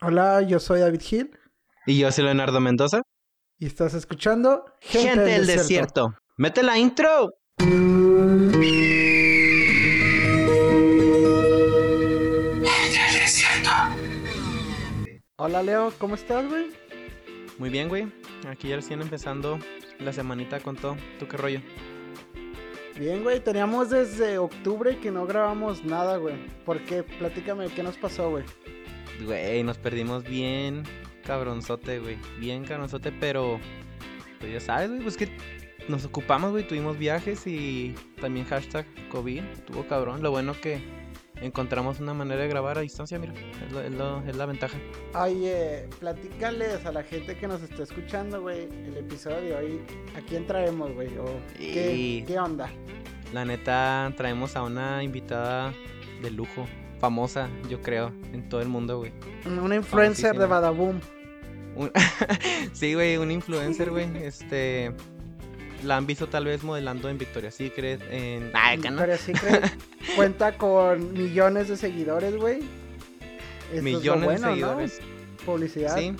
Hola, yo soy David Gil. Y yo soy Leonardo Mendoza. Y estás escuchando Gente, del, desierto. ¡Mete la intro! Hola Leo, ¿cómo estás, güey? Muy bien, güey. Aquí ya recién empezando la semanita con todo. ¿Tú qué rollo? Bien, güey, teníamos desde octubre que no grabamos nada, güey. ¿Por qué? Platícame, ¿qué nos pasó, güey? Güey, nos perdimos bien cabronzote, güey. Bien cabronzote, pero... Pues ya sabes, güey, pues que nos ocupamos, güey. Tuvimos viajes y también hashtag COVID. Tuvo cabrón. Lo bueno que encontramos una manera de grabar a distancia, mira. Es, la ventaja. Oye, platícales a la gente que nos está escuchando, güey, el episodio de hoy. ¿A quién traemos, güey? ¿qué, ¿Qué onda? La neta, traemos a una invitada de lujo. Famosa, yo creo, en todo el mundo, güey. Una influencer de Badaboom. sí, güey, un influencer, güey. Este la han visto tal vez modelando en Victoria's Secret, en... Victoria's Secret cuenta con millones de seguidores, güey. Millones de seguidores. Publicidad. Sí.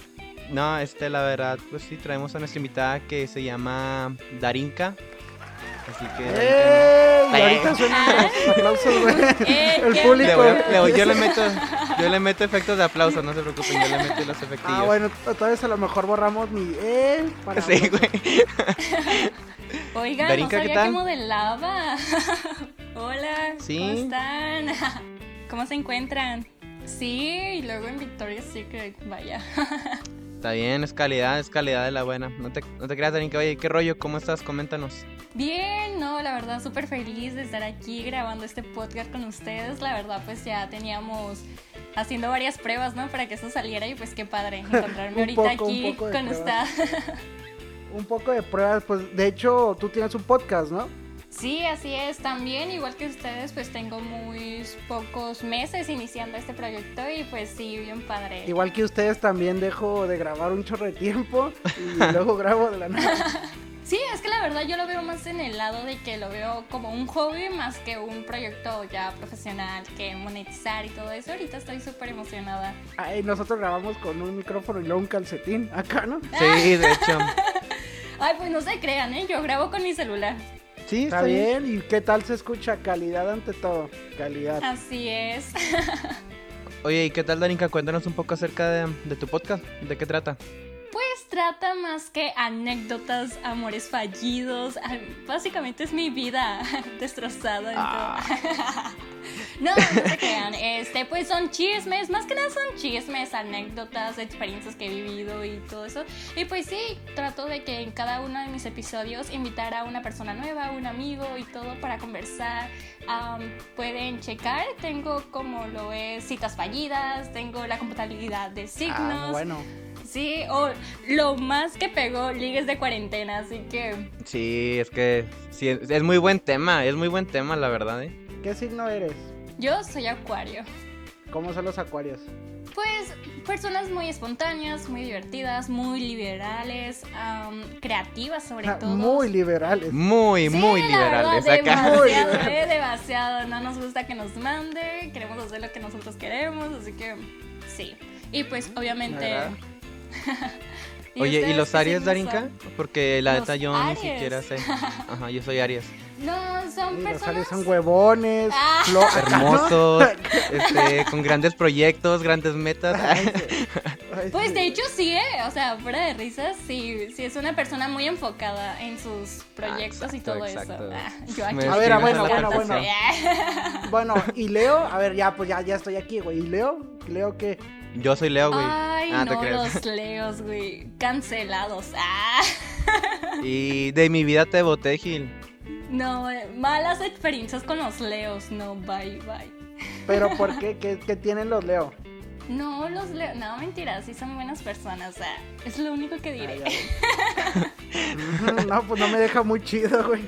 No, este, la verdad, pues sí, traemos a nuestra invitada que se llama Darinka. Así que. ¡Eh! Y ahorita suenan los aplausos, güey. Eh, el público. yo, le meto, yo le meto efectos de aplauso, no se preocupen, yo le meto los efectos. Ah, bueno, vez a lo mejor borramos mi. ¡Eh! Para sí, güey. Oiga, no sabía que modelaba. Hola, ¿cómo están? ¿Cómo se encuentran? Sí, y luego en Victoria's Secret, vaya. Está bien, es calidad, es calidad de la buena. No te, no te creas, que oye, ¿qué rollo? ¿Cómo estás? Coméntanos. Bien, no, la verdad súper feliz de estar aquí grabando este podcast con ustedes. La verdad, pues ya teníamos haciendo varias pruebas, ¿no? Para que eso saliera y pues qué padre encontrarme ahorita aquí con usted. un poco de pruebas, pues de hecho tú tienes un podcast, ¿no? Sí, así es. También, igual que ustedes, pues tengo muy pocos meses iniciando este proyecto y pues sí, bien padre. Igual que ustedes también dejo de grabar un chorro de tiempo y luego grabo de la nada. Sí, es que la verdad yo lo veo más en el lado de que lo veo como un hobby más que un proyecto ya profesional que monetizar y todo eso. Ahorita estoy súper emocionada. Ay, nosotros grabamos con un micrófono y luego un calcetín acá, ¿no? Sí, de hecho. Ay, pues no se crean, ¿eh? Yo grabo con mi celular. Sí, está, bien. ¿Y qué tal se escucha? Calidad ante todo. Calidad. Así es. Oye, ¿y qué tal, Darinka? Cuéntanos un poco acerca de, de tu podcast. ¿De qué trata? Pues trata más que anécdotas, amores fallidos. Básicamente es mi vida destrozada. Ah. no, no se crean. Este, pues son chismes, más que nada son chismes, anécdotas, experiencias que he vivido y todo eso. Y pues sí, trato de que en cada uno de mis episodios invitar a una persona nueva, un amigo y todo para conversar. pueden checar, tengo como lo es citas fallidas, tengo la computabilidad de signos. Ah, bueno. Sí, o lo más que pegó ligues de cuarentena, así que... Sí, es que sí, es muy buen tema, es muy buen tema, la verdad, ¿eh? ¿Qué signo eres? Yo soy acuario. ¿Cómo son los acuarios? Pues personas muy espontáneas, muy divertidas, muy liberales, creativas sobre todo. Muy liberales. Muy, muy liberales. Demasiado, eh, demasiado. No nos gusta que nos mande, queremos hacer lo que nosotros queremos, así que sí. Y pues obviamente Oye, ¿y los Aries, Darinka? Porque la neta yo ni siquiera sé. Ajá, yo soy Aries. No, son personas... Los Aries son huevones, ah. hermosos, este, con grandes proyectos, grandes metas. pues de hecho sí, ¿eh? o sea, fuera de risas, sí, sí es una persona muy enfocada en sus proyectos y todo eso. Ah, yo aquí a ver, bueno, bueno, bueno. bueno, y Leo, a ver, ya, pues ya, ya estoy aquí, güey. ¿Y Leo? ¿Leo qué? Yo soy Leo, güey. Ay, ah, no, los Leos, güey. Cancelados. Ah. Y de mi vida te boté, Gil. No, eh, malas experiencias con los Leos. No, bye, bye. ¿Pero por qué? ¿Qué, tienen los Leo? No, los Leo. No, mentira, sí son buenas personas. O sea, es lo único que diré. no, pues no me deja muy chido, güey.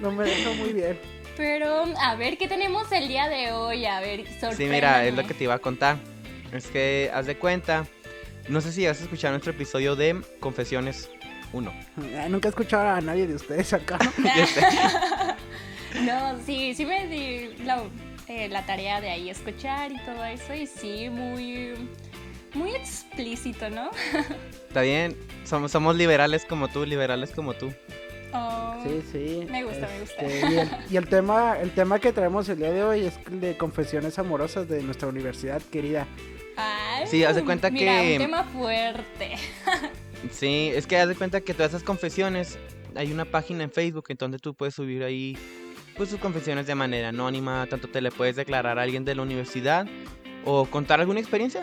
No me deja muy bien. Pero, a ver, ¿qué tenemos el día de hoy? A ver. Sí, mira, es lo que te iba a contar. Es que, haz de cuenta, no sé si has escuchado nuestro episodio de Confesiones 1. Nunca he escuchado a nadie de ustedes acá. no, sí, sí me di la, eh, la, tarea de ahí escuchar y todo eso. Y sí, muy, muy explícito, ¿no? Está bien, somos, somos liberales como tú, liberales como tú. Oh, Sí, sí. Me gusta, me gusta. Este, Y, el, y el tema, el tema que traemos el día de hoy es el de confesiones amorosas de nuestra universidad querida. Ay, Sí, haz de cuenta mira, que- un tema fuerte. Sí, es que haz de cuenta que todas esas confesiones, hay una página en Facebook en donde tú puedes subir ahí pues tus confesiones de manera anónima, tanto te le puedes declarar a alguien de la universidad o contar alguna experiencia.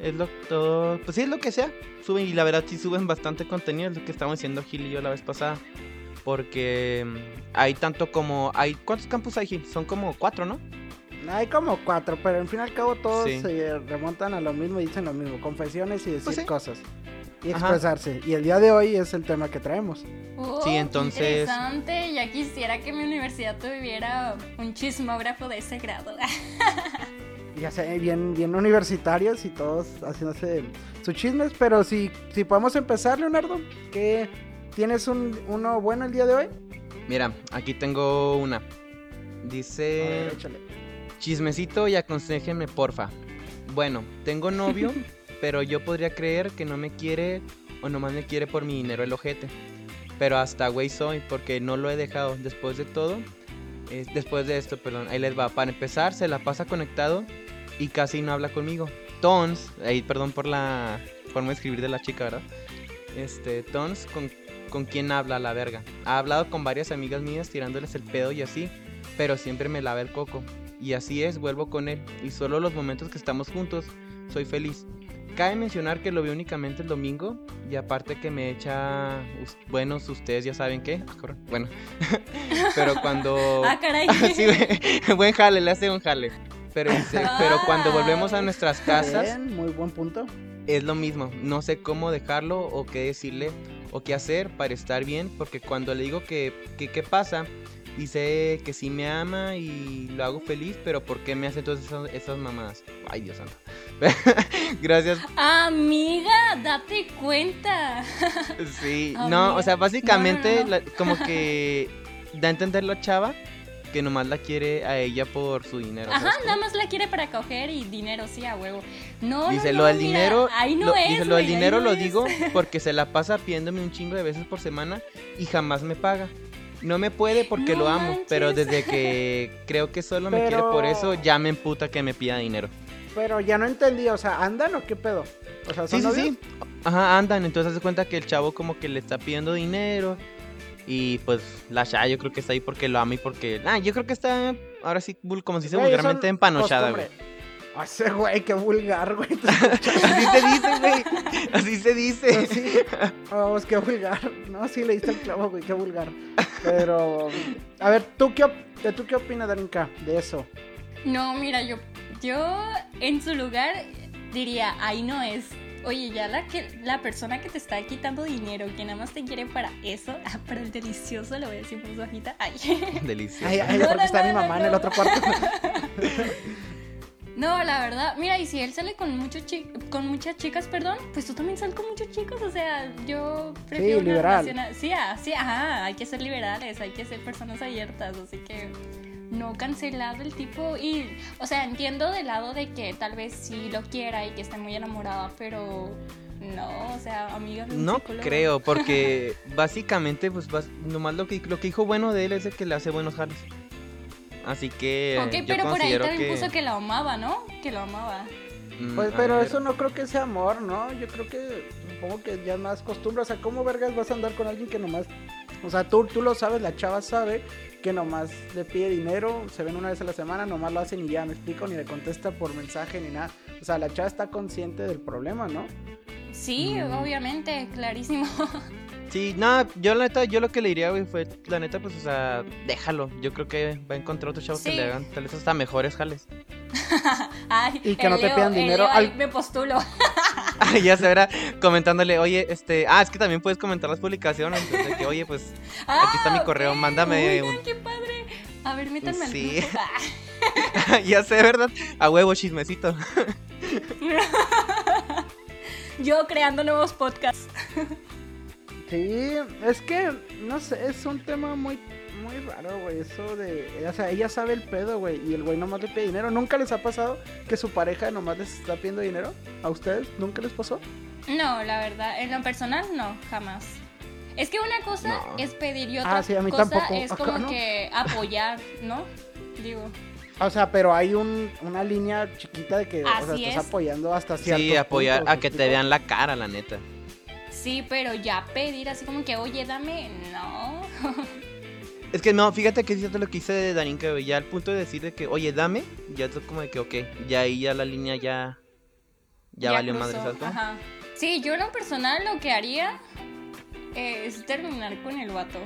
Es lo todo, pues sí es lo que sea. Suben y la verdad sí suben bastante contenido, es lo que estábamos diciendo Gil y yo la vez pasada. Porque mm, hay tanto como hay ¿cuántos campus hay Gil? Son como cuatro, ¿no? Hay como cuatro, pero al fin y al cabo todos Sí. se remontan a lo mismo y dicen lo mismo, confesiones y decir Pues sí. cosas. Y Ajá. expresarse. Y el día de hoy es el tema que traemos. Oh, Sí, qué entonces- Interesante, ya quisiera que mi universidad tuviera un chismógrafo de ese grado. Ya sé, bien, bien universitarios y todos haciéndose sus chismes. Pero si, si podemos empezar, Leonardo, que tienes un, uno bueno el día de hoy. Mira, aquí tengo una. A ver, Dice échale. Chismecito y aconséjenme, porfa. Bueno, tengo novio, pero yo podría creer que no me quiere o nomás me quiere por mi dinero el ojete. Pero hasta güey soy, porque no lo he dejado. Después de todo, eh, después de esto, perdón, ahí les va. Para empezar, se la pasa conectado y casi no habla conmigo. Tons, ahí perdón por la forma de escribir de la chica, ¿verdad? Este, Tons, con, con quién habla la verga. Ha hablado con varias amigas mías tirándoles el pedo y así, pero siempre me lava el coco. Y así es, vuelvo con él. Y solo los momentos que estamos juntos, soy feliz. Cabe mencionar que lo veo únicamente el domingo. Y aparte que me echa. Buenos, ustedes ya saben qué. Ah, Bueno. pero cuando. ah, caray. Sí, buen jale, le hace un jale. Pero, dice, pero cuando volvemos a nuestras casas, Bien, muy buen punto. es lo mismo. No sé cómo dejarlo o qué decirle o qué hacer para estar bien. Porque cuando le digo que que qué pasa, dice que sí me ama y lo hago feliz. Pero ¿por qué me hace todas esas, esas mamadas? Ay, Dios santo. Gracias. Amiga, date cuenta. Sí, Amiga. no, o sea, básicamente No, no, no. la- como que da a entender la chava que nomás la quiere a ella por su dinero. Ajá, nada más la quiere para coger y dinero, sí, a huevo. No, Dice no, lo no, del mira, dinero, Ahí no lo, es. dice lo del dinero lo es. digo porque se la pasa pidiéndome un chingo de veces por semana y jamás me paga. No me puede porque No lo amo, pero desde que creo que solo me quiere por eso, ya me emputa que me pida dinero. Pero ya no entendí, o sea, ¿andan o qué pedo? O sea, Sí, ¿son sí, novios? sí. Ajá, andan, entonces hace cuenta que el chavo como que le está pidiendo dinero y pues la chava yo creo que está ahí porque lo ama y porque... Ah, yo creo que está, ahora sí, como se dice vulgarmente, empanochada, güey. Ese güey, qué vulgar, güey. Así se dice, güey. Así se dice. Pues sí, vamos, qué vulgar. No, sí le diste el clavo, güey, qué vulgar. Pero, a ver, ¿tú qué, op- ¿tú qué opinas, Darinka, de eso? No, mira, yo, yo en su lugar diría, ahí no es. Oye, ya la que la persona que te está quitando dinero, que nada más te quiere para eso, ah, para el delicioso, lo voy a decir por bajita. Ay. Delicioso. Ay, ay, No, porque no, está no, mi no, mamá en el otro cuarto. No, la verdad, mira, y si él sale con muchos chi- con muchas chicas, perdón, pues tú también sal con muchos chicos, o sea, yo prefiero una liberal. relación a- Sí, ah, sí, ajá, hay que ser liberales, hay que ser personas abiertas, así que no cancelado el tipo y, o sea, entiendo del lado de que tal vez sí lo quiera y que esté muy enamorada, pero no, o sea, amiga de un No psicólogo. creo, porque básicamente, pues, nomás lo que, lo que dijo bueno de él es de que le hace buenos jales. Así que Ok, yo pero por ahí también que... puso que lo amaba, ¿no? Que lo amaba. Mm, Pues, pero ver, eso no creo que sea amor, ¿no? Yo creo que, supongo que ya es más costumbre. O sea, ¿cómo vergas vas a andar con alguien que nomás... O sea, tú, tú lo sabes, la chava sabe que nomás le pide dinero, se ven una vez a la semana, nomás lo hacen y ya, me explico, ni le contesta por mensaje ni nada. O sea, la chava está consciente del problema, ¿no? Sí, Mm. obviamente, clarísimo. Sí, no, yo la neta, yo lo que le diría, güey, fue, la neta, pues, o sea, déjalo. Yo creo que va a encontrar otros chavos que le hagan tal vez hasta mejores jales. Ay, Y que no te pidan dinero Leo ahí al- Me postulo. Ah, ya se verá comentándole, oye, este, ah, es que también puedes comentar las publicaciones, entonces, que, oye, pues, Aquí está mi Ah, correo, mándame Oigan, un- qué padre. A ver, métanme al Sí. grupo. Ah. ya sé, ¿verdad? A huevo, chismecito. Yo creando nuevos podcasts. Sí, es que, no sé, es un tema muy muy raro, güey, eso de... O sea, ella sabe el pedo, güey, y el güey nomás le pide dinero. ¿Nunca les ha pasado que su pareja nomás les está pidiendo dinero? ¿A ustedes? ¿Nunca les pasó? No, la verdad, en lo personal no, jamás. Es que una cosa No. es pedir y Ah, otra sí, a mí cosa tampoco. es Acá como no. que apoyar, ¿no? Digo, O sea, pero hay un, una línea chiquita de que o sea, estás es. apoyando hasta cierto Sí, apoyar punto, a que te vean la cara, la neta. Sí, pero ya pedir así como que, oye, dame, no. Es que no, fíjate que es lo que hice de Darinka, güey. Ya al punto de decir de que, oye, dame, ya es como de que, ok, ya ahí ya la línea ya. Ya, valió cruzó, madre, ¿sabes? Ajá. Sí, yo en lo personal lo que haría es terminar con el vato.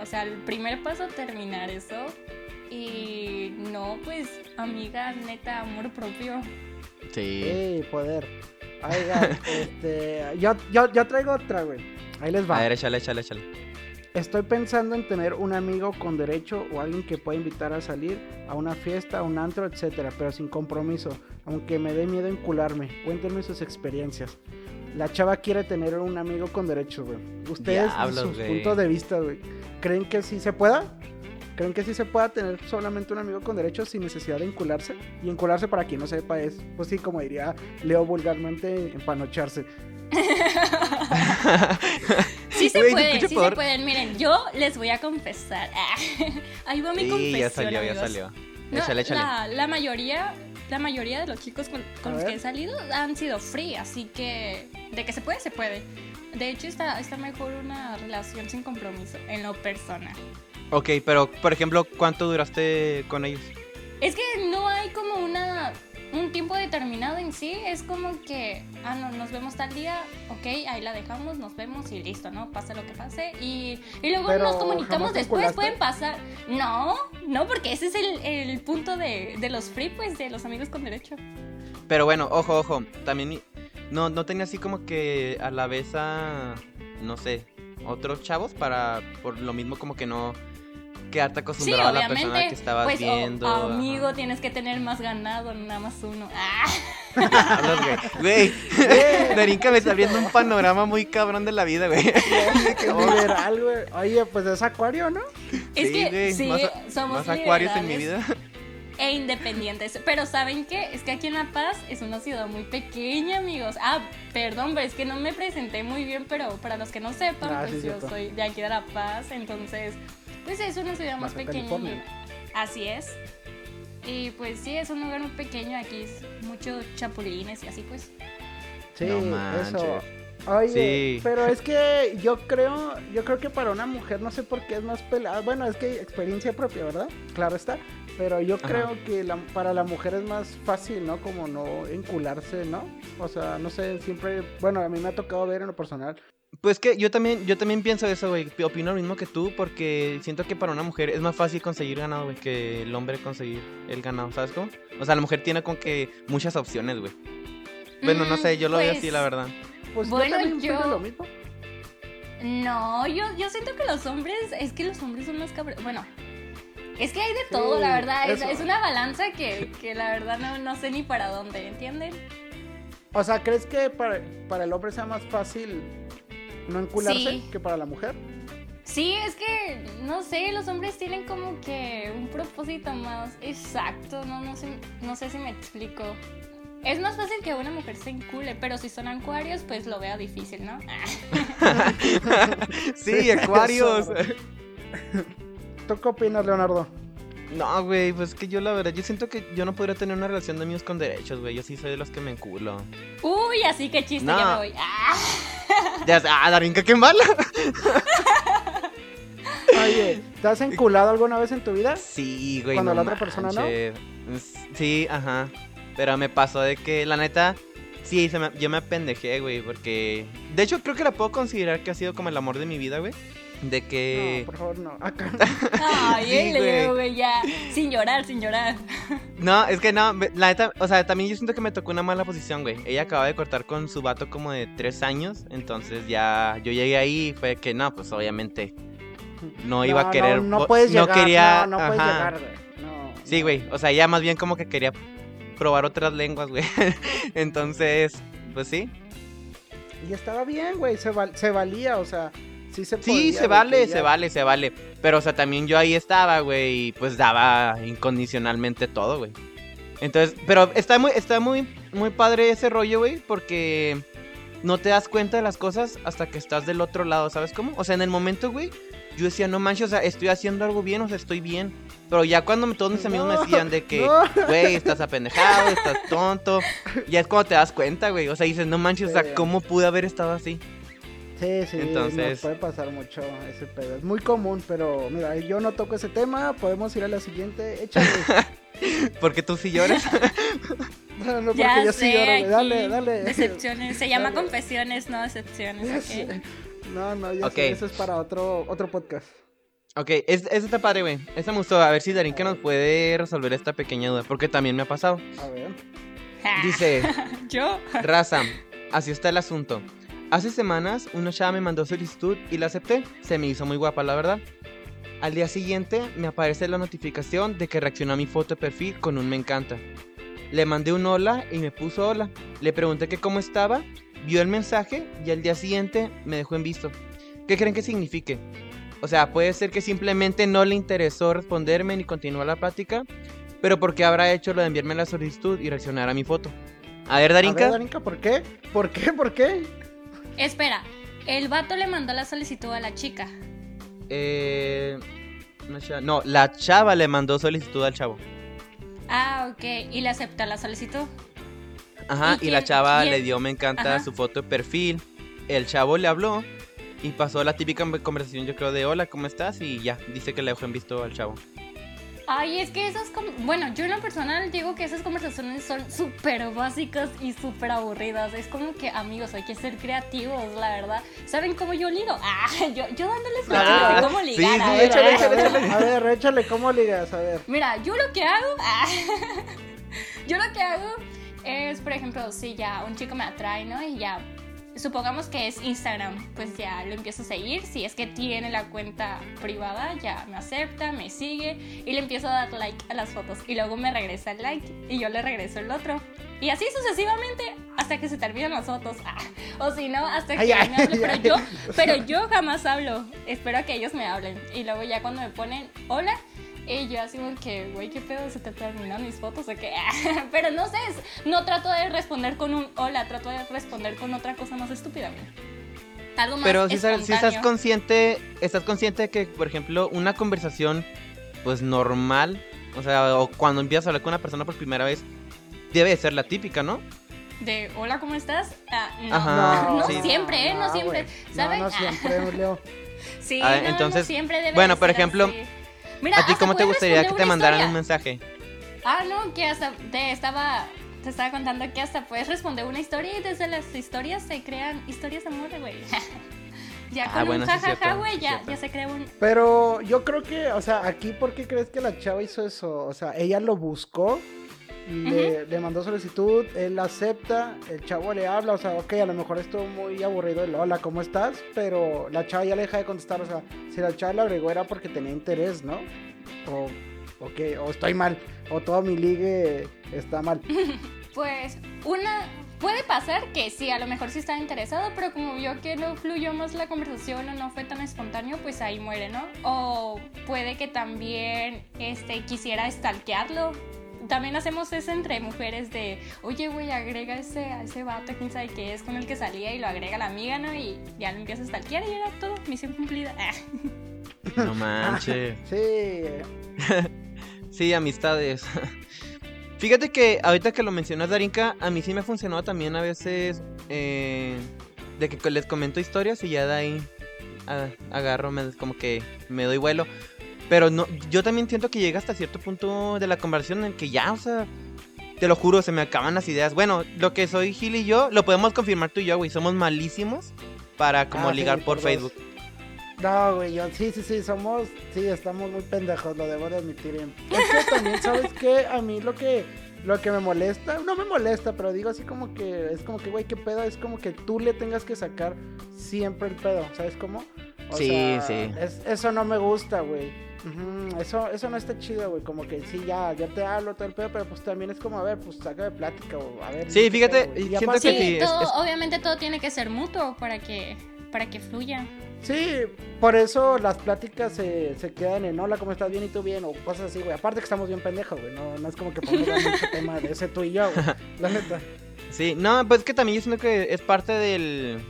O sea, el primer paso terminar eso. Y no, pues, amiga, neta, amor propio. Sí. Sí, poder. Oigan, este, yo, yo, yo traigo otra, güey. Ahí les va. A ver, échale, échale, échale. Estoy pensando en tener un amigo con derecho o alguien que pueda invitar a salir a una fiesta, a un antro, etcétera, pero sin compromiso, aunque me dé miedo encularme. Cuéntenme sus experiencias. La chava quiere tener un amigo con derecho, güey. Ustedes, Diablos, sus güey. puntos de vista, güey, ¿creen que sí se pueda? ¿Creen que sí se pueda tener solamente un amigo con derechos sin necesidad de encularse? Y encularse, para quien no sepa, es, pues sí, como diría Leo vulgarmente, empanocharse. Sí se puede, sí se pueden. Miren, yo les voy a confesar. Ahí va mi Sí, confesión, ya salió, ya amigos. salió. No, Échale, échale. La, la mayoría, la mayoría de los chicos con, con A los ver. que he salido han sido free, así que de que se puede, se puede. De hecho, está, está mejor una relación sin compromiso, en lo personal. Ok, pero, por ejemplo, ¿cuánto duraste con ellos? Es que no hay como una un tiempo determinado en sí, es como que, ah, no, nos vemos tal día, ok, ahí la dejamos, nos vemos y listo, ¿no? Pasa lo que pase. Y, y luego Pero, nos comunicamos ¿jamás te después, pueden pasar. No, no, porque ese es el, el punto de, de los free, pues, de los amigos con derecho. Pero bueno, ojo, ojo. También no, no tenía así como que a la vez a, no sé, otros chavos para, por lo mismo como que no quedarte Sí, acostumbrado a la persona que estabas pues, o- viendo. amigo, ajá. tienes que tener más ganado, nada más uno. Ah. Güey. Güey, Darinka me está abriendo un panorama muy cabrón de la vida, güey. Qué liberal, güey. Oye, pues es acuario, ¿no? Es Sí, que sí, más, somos más acuarios en mi vida. e independientes. Pero ¿saben qué? Es que aquí en La Paz es una ciudad muy pequeña, amigos. Ah, perdón, pero es que no me presenté muy bien, pero para los que no sepan, Ah, sí, pues yo cierto. soy de aquí de La Paz, entonces, pues es una ciudad más pequeña. California. Así es. Y pues sí, es un lugar muy pequeño, aquí es muchos chapulines y así pues. Sí, No manches. eso. Oye, Sí. pero es que yo creo, yo creo que para una mujer no sé por qué es más pelada. Bueno, es que experiencia propia, ¿verdad? Claro está. Pero yo Ajá. creo que la- para la mujer es más fácil, ¿no? Como no encularse, ¿no? O sea, no sé, siempre, bueno, a mí me ha tocado ver en lo personal. Pues que yo también, yo también pienso eso, güey. Opino lo mismo que tú, porque siento que para una mujer es más fácil conseguir ganado, güey, que el hombre conseguir el ganado, ¿sabes cómo? O sea, la mujer tiene con que muchas opciones, güey. Bueno, no Mm, sé, yo lo veo así, pues, la verdad. Pues Bueno, yo también yo- lo mismo. No, yo, yo siento que los hombres, es que los hombres son más cabrones. Bueno, es que hay de todo, Sí, la verdad. Es, es una balanza que, que la verdad no, no sé ni para dónde, ¿entienden? O sea, ¿crees que para, para el hombre sea más fácil no encularse Sí. que para la mujer? Sí, es que, no sé, los hombres tienen como que un propósito más exacto, no, no, sé, no sé si me explico. Es más fácil que una mujer se encule, pero si son acuarios, pues lo veo difícil, ¿no? sí, acuarios. ¿Tú qué opinas, Leonardo? No, güey, pues que yo la verdad, yo siento que yo no podría tener una relación de amigos con derechos, güey. Yo sí soy de los que me enculo. Uy, así que chiste, No. ya me voy. Ah. Ya, ah, Darinka, qué mala. Oye, ¿te has enculado alguna vez en tu vida? Sí, güey. Cuando no la otra persona no. manches. Sí, ajá. Pero me pasó de que, la neta, sí, se me- yo me apendejé, güey, porque... De hecho, creo que la puedo considerar que ha sido como el amor de mi vida, güey. De que... No, por favor, no. Acá. Ay, Sí, el Leo, güey. güey, ya. Sin llorar, sin llorar. No, es que no, la neta, o sea, también yo siento que me tocó una mala posición, güey. Ella acaba de cortar con su vato como de tres años, entonces ya yo llegué ahí y fue que no, pues obviamente no iba a querer... No, no puedes no llegar. quería- no, no puedes ajá. llegar, güey. No, Sí, no. güey, o sea, ya más bien como que quería probar otras lenguas, güey. entonces, pues sí. Y estaba bien, güey. Se, val- se valía, o sea. Sí se Sí, podía, se güey, vale, se ya- vale, se vale. Pero, o sea, también yo ahí estaba, güey, y pues daba incondicionalmente todo, güey. Entonces, pero está muy, está muy, muy padre ese rollo, güey, porque no te das cuenta de las cosas hasta que estás del otro lado, ¿sabes cómo? O sea, en el momento, güey, yo decía, no manches, o sea, estoy haciendo algo bien, o sea, estoy bien. Pero ya cuando todos mis amigos me No, decían de que, no. güey, estás apendejado, estás tonto, ya es cuando te das cuenta, güey. O sea, dices, no manches, o sea, ¿cómo pude haber estado así? Sí, sí, Entonces- nos puede pasar mucho ese pedo. Es muy común, pero mira, yo no toco ese tema, podemos ir a la siguiente. Échale. Porque tú sí lloras. no, no, porque Ya yo sé, sí lloro, güey. Dale, dale. Decepciones. Se llama Dale. confesiones, no decepciones. Ya ¿ok? sé. No, no, ya Ok. sé, eso es para otro, otro podcast. Ok, es, ese está padre, güey. Ese me gustó. A ver si Darinka nos puede resolver esta pequeña duda. Porque también me ha pasado. A ver. Dice, Yo. Raza, así está el asunto. Hace semanas una chava me mandó solicitud y la acepté. Se me hizo muy guapa, la verdad. Al día siguiente me aparece la notificación de que reaccionó a mi foto de perfil con un me encanta. Le mandé un hola y me puso hola. Le pregunté que cómo estaba, vio el mensaje y al día siguiente me dejó en visto. ¿Qué creen que signifique? O sea, puede ser que simplemente no le interesó responderme ni continuar la plática, pero ¿por qué habrá hecho lo de enviarme la solicitud y reaccionar a mi foto? A ver, A Darinka. ver, Darinka, ¿por qué? ¿Por qué? ¿Por qué? Espera, el vato le mandó la solicitud a la chica. Eh, No, la chava le mandó solicitud al chavo. Ah, ok. Y le aceptó la solicitud. Ajá, ¿Y y, la chava quién? le dio me encanta Ajá. su foto de perfil. El chavo le habló y pasó la típica conversación, yo creo, de hola, ¿cómo estás? Y ya, dice que le dejó en visto al chavo. Ay, es que esas. com- Bueno, yo en lo personal digo que esas conversaciones son súper básicas y súper aburridas. Es como que, amigos, hay que ser creativos, la verdad. ¿Saben cómo yo ligo? Ah, yo, yo dándoles Ah, de cómo sí, ligar. sí, a A ver, ver, échale, a échale, a ver, échale, ¿cómo ligas? A ver. Mira, yo lo que hago. ah, yo lo que hago es, por ejemplo, si ya un chico me atrae, ¿no? Y ya. Supongamos que es Instagram, pues ya lo empiezo a seguir. Si es que tiene la cuenta privada, ya me acepta, me sigue y le empiezo a dar like a las fotos. Y luego me regresa el like y yo le regreso el otro. Y así sucesivamente hasta que se terminan las fotos. Ah, o si no, hasta que Ay, ay, me Pero ay. yo, pero yo jamás hablo. Espero que ellos me hablen. Y luego ya cuando me ponen hola, y yo así como que, güey, ¿qué pedo? ¿Se te terminaron mis fotos o qué? Pero no sé, es- no trato de responder con un hola, trato de responder con otra cosa más estúpida, güey. Algo más Pero si, estás- si estás espontáneo. consciente, estás consciente de que, por ejemplo, una conversación, pues normal, o sea, o cuando empiezas a hablar con una persona por primera vez, debe de ser la típica, ¿no? De hola, ¿cómo estás? Ah, no, Ajá, no, sí. siempre, ¿eh? No, no, siempre. ¿Saben? No, no siempre, Leo. Sí, A ver, no, no, entonces, siempre debe bueno, por ejemplo, así. Mira, ¿A ti cómo te gustaría que te mandaran un mensaje? Ah, no, que hasta te estaba te estaba contando que hasta puedes responder una historia y desde las historias se crean historias de amor, güey. ya Ah, con bueno, un jajaja, cierto, güey, sí ya, ya se crea un Pero yo creo que, o sea, aquí, ¿por qué crees que la chava hizo eso? O sea, ella lo buscó, le, le mandó solicitud, él acepta, el chavo le habla, o sea, ok, a lo mejor estuvo muy aburrido el hola, ¿cómo estás? Pero la chava ya le deja de contestar, o sea, si la chava le agregó era porque tenía interés, ¿no? O, o qué, o estoy mal, o todo mi ligue está mal. Pues una puede pasar que sí, a lo mejor sí estaba interesado, pero como vio que no fluyó más la conversación o no fue tan espontáneo, pues ahí muere, ¿no? O puede que también este quisiera stalkearlo. También hacemos eso entre mujeres de, oye, güey, agrega ese, a ese vato, quién sabe qué es, con el que salía y lo agrega a la amiga, ¿no? Y ya lo empieza a stalkear y era todo, misión cumplida. No manches. Sí, Sí, amistades. Fíjate que ahorita que lo mencionas, Darinka, a mí sí me ha funcionado también a veces eh, de que les comento historias y ya de ahí a- agarro, me, como que me doy vuelo. Pero no, yo también siento que llega hasta cierto punto de la conversación en que ya, o sea, te lo juro, se me acaban las ideas. Bueno, lo que soy Gil y yo, lo podemos confirmar tú y yo, güey, somos malísimos para como Ah, sí, ligar por. Facebook. No, güey, yo, sí, sí, sí, somos, sí, estamos muy pendejos, lo debo de admitir. Es que también, ¿sabes qué? A mí lo que, lo que me molesta, no me molesta, pero digo así como que, es como que, güey, qué pedo, es como que tú le tengas que sacar siempre el pedo, ¿sabes cómo? O Sí, sea, sí. es- eso no me gusta, güey. Eso, eso no está chido, güey, como que sí, ya, ya te hablo todo el pedo, pero pues también es como, a ver, pues saca de plática o a ver. Sí, qué fíjate, pedo, güey. Y siento aparte- que Sí, es- todo, es- obviamente todo tiene que ser mutuo para que para que fluya. Sí, por eso las pláticas se, se quedan en hola, ¿cómo estás? Bien y tú bien, o cosas así, güey. Aparte que estamos bien pendejos, güey. No, no es como que pongamos mucho tema de ese tú y yo, güey. La neta. Sí, no, pues es que también yo siento que es parte del,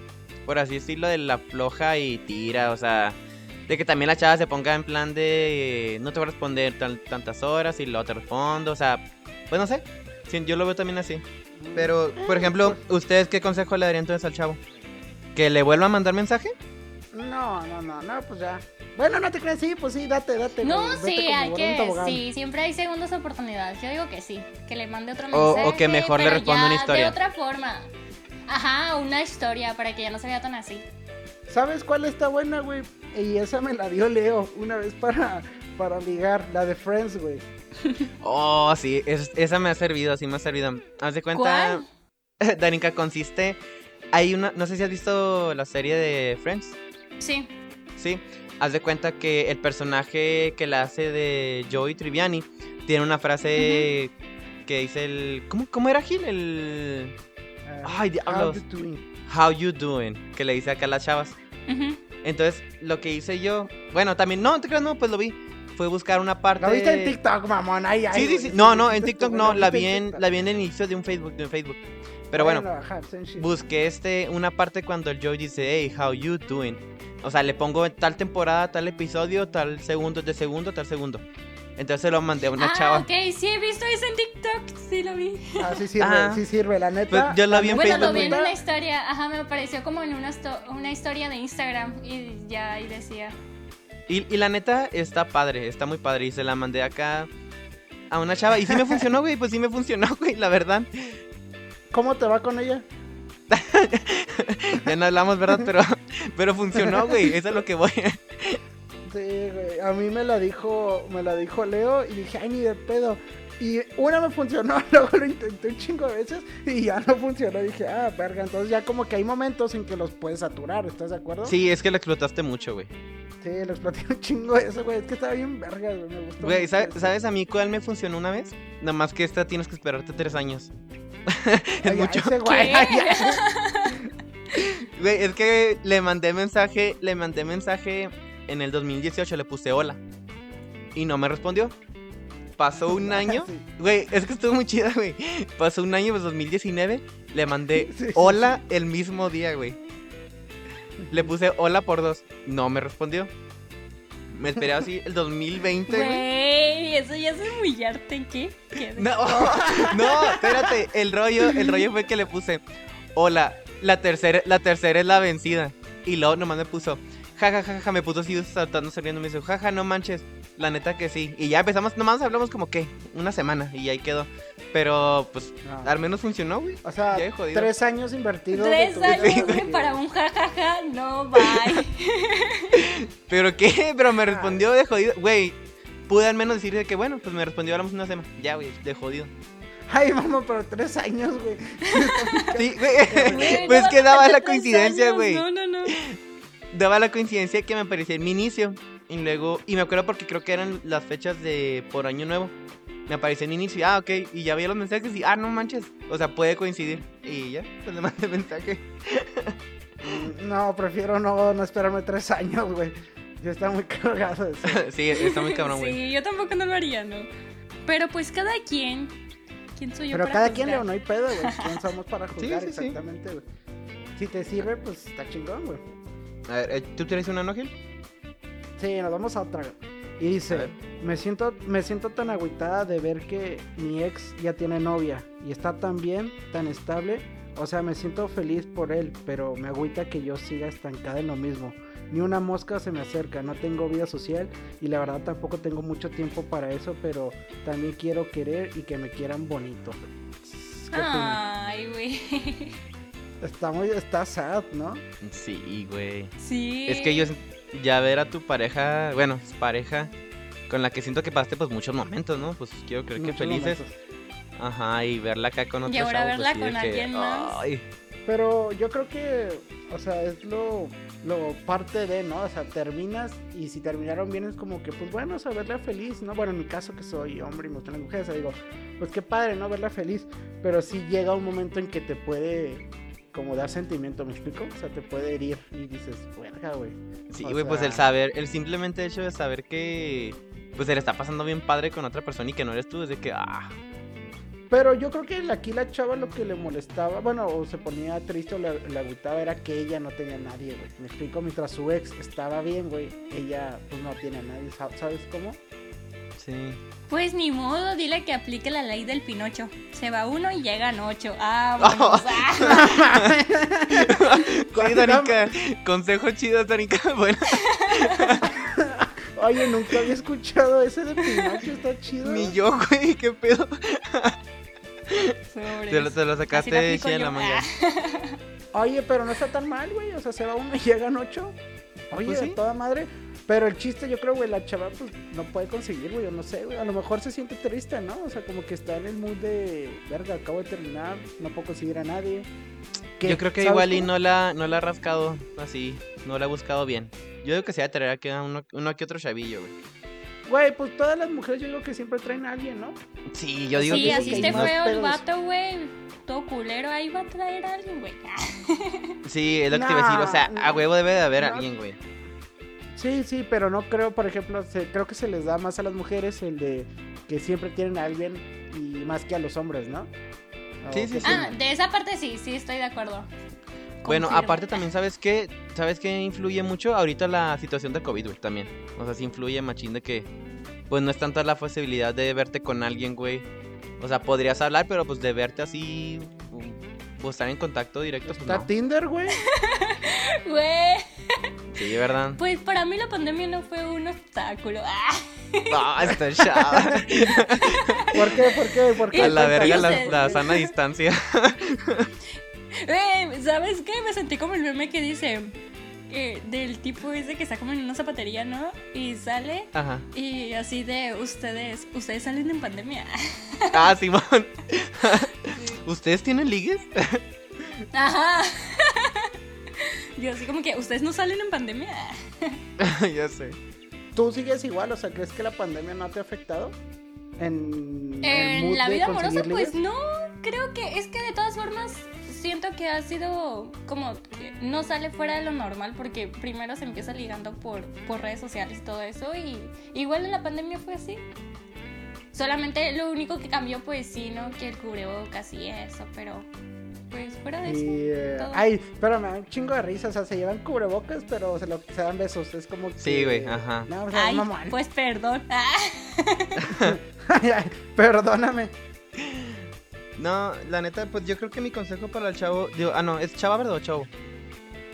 por así decirlo, de la floja y tira, o sea, de que también la chava se ponga en plan de eh, no te voy a responder tantas horas y luego te respondo, o sea, pues no sé, sí, yo lo veo también así. Pero, por ejemplo, ¿ustedes qué consejo le darían entonces al chavo? ¿Que le vuelva a mandar mensaje? No, no, no, no, pues ya. Bueno, no te creas, sí, pues sí, date, date. No, sí, hay que, sí, siempre hay segundas oportunidades. Yo digo que sí, que le mande otro O- o mensaje. que mejor le responda ya una historia. De otra forma. Ajá, una historia para que ya no se vea tan así. ¿Sabes cuál está buena, güey? Y esa me la dio Leo una vez para, para ligar, la de Friends, güey. Oh, sí, es- esa me ha servido, sí me ha servido. Haz de cuenta, Darinka, consiste, hay una, no sé si has visto la serie de Friends. Sí. Sí, haz de cuenta que el personaje que la hace de Joey Triviani tiene una frase que dice el... ¿Cómo, cómo era Gil? El... Ay, how you doing? How you doing? Que le dice acá a las chavas. Entonces, lo que hice yo... Bueno, también... No, te creas, no, pues lo vi. Fue buscar una parte... ¿La viste en TikTok, mamón? Ay, ay, Sí, sí, sí. No, no, en TikTok no. La vi en, la vi en el inicio de un Facebook, de un Facebook. Pero bueno, busqué este, una parte cuando el Joey dice, hey, how you doing? O sea, le pongo tal temporada, tal episodio, tal segundo de segundo, tal segundo. Entonces se lo mandé a una ah, chava. ok, sí he visto eso en TikTok, sí lo vi. Ah, sí sirve, sí sirve, la neta. Pues yo la vi en Bueno, Facebook, lo vi en una historia, ajá, me apareció como en una, sto- una historia de Instagram y ya ahí decía. Y, y la neta está padre, está muy padre. Y se la mandé acá a una chava. Y sí me funcionó, güey. Pues sí me funcionó, güey, la verdad. ¿Cómo te va con ella? Ya no hablamos, ¿verdad? Pero, pero funcionó, güey. Eso es lo que voy. Sí, güey. A mí me la dijo, me la dijo Leo y dije, ay, ni de pedo. Y una me funcionó, luego lo intenté un chingo de veces y ya no funcionó. dije, ah, verga. Entonces ya como que hay momentos en que los puedes saturar, ¿estás de acuerdo? Sí, es que lo explotaste mucho, güey. Sí, lo exploté un chingo de eso, güey. Es que estaba bien verga, güey. Me gustó. Güey, mucho ¿sabes, eso. ¿sabes a mí cuál me funcionó una vez? Nada más que esta tienes que esperarte tres años. es Ay, mucho. Güey, es que le mandé mensaje, le mandé mensaje en el 2018, le puse hola. Y no me respondió. Pasó un año. Sí. Güey, es que estuvo muy chida, güey. Pasó un año, pues 2019. Le mandé Sí, sí, hola el mismo día, güey. Le puse hola por dos. No me respondió. Me esperé así el 2020, güey. Güey, eso ya es humillarte, ¿qué? ¿Qué? No, no, espérate. El rollo, el rollo fue que le puse hola, la tercera, la tercera es la vencida. Y luego nomás me puso, jaja, jaja, ja, me puso así saltando, saliendo, me dice, jaja, no manches, la neta que sí. Y ya empezamos, nomás hablamos como que una semana y ahí quedó. Pero pues No. al menos funcionó, güey. O sea, Ya he jodido. tres años invertidos. de Tres años, güey. güey, para un jajaja, no, bye. ¿Pero qué? Pero me respondió de jodido. Güey, pude al menos decirle que bueno, pues me respondió hablamos una semana. Ya, güey, de jodido. Ay, mamá, pero tres años, güey. Sí, güey. Pues no que daba falta la coincidencia, güey. No, no, no. Daba la coincidencia que me aparecía en mi inicio. Y luego, y me acuerdo porque creo que eran las fechas de por año nuevo. Me apareció en inicio, y, ah, ok. Y ya veía los mensajes y, ah, no manches. O sea, puede coincidir. Y ya, pues le mandé mensaje. No, prefiero no, no esperarme tres años, güey. Ya está muy cargado eso. sí, está muy cabrón, güey. Sí, yo tampoco no lo haría, ¿no? Pero pues cada quien. ¿Quién soy yo Pero para cada quien? Leo, no hay pedo, güey. ¿Quién somos para juzgar sí, sí. exactamente, güey? Si te sirve, pues está chingón, güey. A ver, eh, ¿tú tienes una, no, Gil? Sí, nos vamos a otra. Y dice, me siento, me siento tan agüitada de ver que mi ex ya tiene novia y está tan bien, tan estable. O sea, me siento feliz por él, pero me agüita que yo siga estancada en lo mismo. Ni una mosca se me acerca, no tengo vida social y la verdad tampoco tengo mucho tiempo para eso, pero también quiero querer y que me quieran bonito. Ay, güey. Está muy, está sad, ¿no? Sí, güey. Sí. Es que yo ya ver a tu pareja, bueno, pareja con la que siento que pasaste pues muchos momentos, ¿no? Pues quiero creer que felices. momentos. Ajá, y verla acá con otro Y ahora chavo, verla pues, sí, con de que, alguien más. ay, Pero yo creo que, o sea, es lo, lo parte de, ¿no? O sea, terminas y si terminaron bien es como que, pues bueno, o sea, verla feliz, ¿no? Bueno, en mi caso que soy hombre y me gustan las mujeres, o sea, digo, pues qué padre, ¿no? Verla feliz, pero sí llega un momento en que te puede como dar sentimiento, ¿me explico? O sea, te puede herir y dices, verga, güey. Sí, güey, pues el saber, el simplemente hecho de saber que pues se le está pasando bien padre con otra persona y que no eres tú, es de que, ah, Pero yo creo que aquí la chava lo que le molestaba, bueno, o se ponía triste o le, le agüitaba era que ella no tenía a nadie, güey. Me explico, mientras su ex estaba bien, güey, ella pues no tiene a nadie, sa- ¿sabes cómo? Sí. Pues ni modo, dile que aplique la ley del Pinocho. Se va uno y llegan ocho. Ah, bueno. Sí, Danica, consejo chido, Danica. Bueno, Oye, nunca había escuchado ese de Pinocho, está chido. ni yo, güey, qué pedo. Te lo, te lo Así sacaste lo en la manga. Oye, pero no está tan mal, güey. O sea, se va uno y llegan ocho. Oye, Pues de sí. toda madre. Pero el chiste, yo creo, güey, la chava, pues no puede conseguir, güey. Yo no sé, güey. A lo mejor se siente triste, ¿no? O sea, como que está en el mood de, verga, acabo de terminar, no puedo conseguir a nadie. ¿Qué? Yo creo que ¿Sabes igual y no la, no la ha rascado así, no la ha buscado bien. Yo digo que se va a traer aquí a uno, uno que otro chavillo, güey. Güey, pues todas las mujeres yo digo que siempre traen a alguien, ¿no? Sí, yo digo sí, que así que esté no es feo el pedos. vato, güey. Todo culero, ahí va a traer a alguien, güey. Sí, es lo que te iba a decir. O sea, Nah, a huevo debe de haber no. alguien, güey. Sí, sí, pero no creo, por ejemplo, se- creo que se les da más a las mujeres el de que siempre tienen a alguien y más que a los hombres, ¿no? O Sí, sí, sí. Ah, de esa parte sí, sí estoy de acuerdo. Bueno, aparte también, ¿sabes qué? ¿Sabes qué influye mucho? Ahorita la situación de COVID, güey, también. O sea, sí influye machín de que, pues no es tanta la posibilidad de verte con alguien, güey. O sea, podrías hablar, pero pues de verte así, um, pues estar en contacto directo, pues Está no. Tinder, güey. Güey, Sí, ¿verdad? pues para mí la pandemia no fue un obstáculo. Ah, No, está chava. ¿Por qué? ¿Por qué? ¿Por qué? A la verga la, sana distancia. Güey, ¿sabes qué? Me sentí como el meme que dice eh, del tipo ese que está como en una zapatería, ¿no? Y sale Ajá. y así de ustedes, ustedes salen en pandemia. Ah, Simón. ¿Ustedes tienen ligues? Ajá. Yo así como que ustedes no salen en pandemia. ya sé. ¿Tú sigues igual? O sea, ¿crees que la pandemia no te ha afectado? En, En la vida amorosa, pues no, creo que es que de todas formas siento que ha sido como que no sale fuera de lo normal porque primero se empieza ligando por, por redes sociales y todo eso y igual en la pandemia fue así. Solamente lo único que cambió pues sí, ¿no? Que el cubrebocas y eso, pero pues fuera de eso. Y, eh, todo. ay, pero me da un chingo de risa, o sea, se llevan cubrebocas, pero se, lo, se dan besos, es como que... Sí, güey, ajá. No, o sea, Ay, mamón. pues perdón. Ay, ay, perdóname. No, la neta, pues yo creo que mi consejo para el chavo. Digo, ah, no, ¿es chava, verdad o chavo?